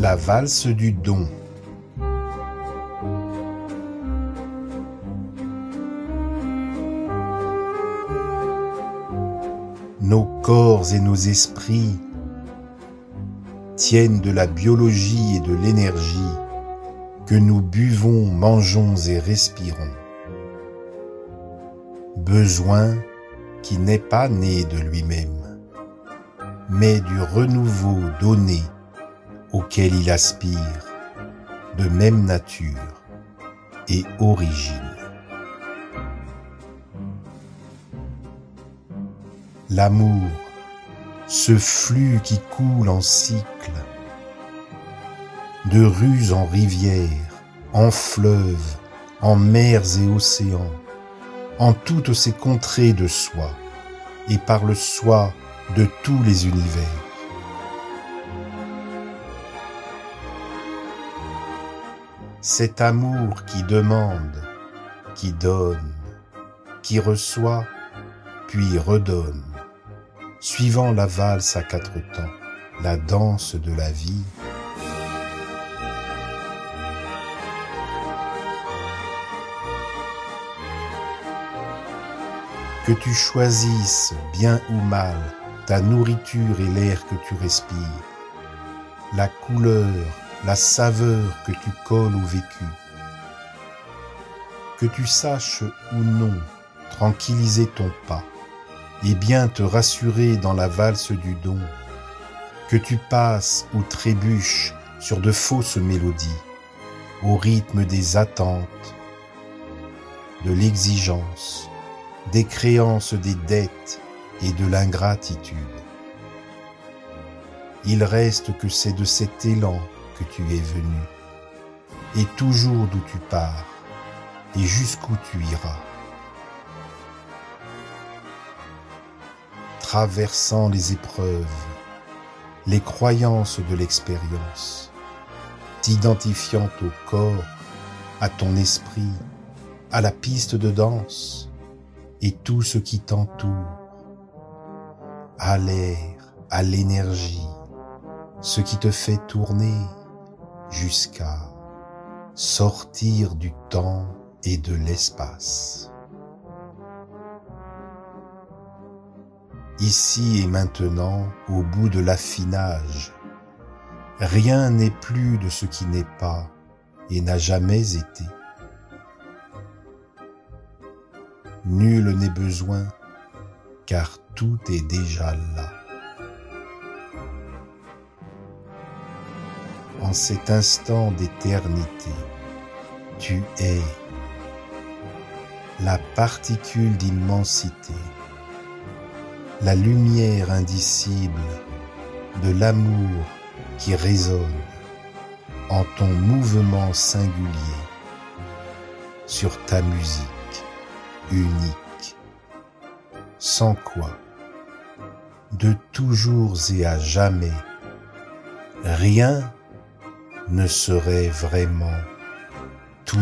La valse du don. Nos corps et nos esprits tiennent de la biologie et de l'énergie que nous buvons, mangeons et respirons. Besoin qui n'est pas né de lui-même, mais du renouveau donné auquel il aspire, de même nature et origine. L'amour, ce flux qui coule en cycle, de rues en rivières, en fleuves, en mers et océans, en toutes ces contrées de soi et par le soi de tous les univers. Cet amour qui demande, qui donne, qui reçoit, puis redonne, suivant la valse à quatre temps, la danse de la vie, que tu choisisses, bien ou mal, ta nourriture et l'air que tu respires, la couleur, la saveur que tu colles au vécu, que tu saches ou non tranquilliser ton pas et bien te rassurer dans la valse du don, que tu passes ou trébuches sur de fausses mélodies, au rythme des attentes, de l'exigence, des créances des dettes et de l'ingratitude. Il reste que c'est de cet élan tu es venu, et toujours d'où tu pars, et jusqu'où tu iras. Traversant les épreuves, les croyances de l'expérience, t'identifiant au corps, à ton esprit, à la piste de danse, et tout ce qui t'entoure, à l'air, à l'énergie, ce qui te fait tourner jusqu'à sortir du temps et de l'espace. Ici et maintenant, au bout de l'affinage, rien n'est plus de ce qui n'est pas et n'a jamais été. Nul n'est besoin, car tout est déjà là. En cet instant d'éternité, tu es la particule d'immensité, la lumière indicible de l'amour qui résonne en ton mouvement singulier sur ta musique unique, sans quoi, de toujours et à jamais, rien ne serait vraiment tout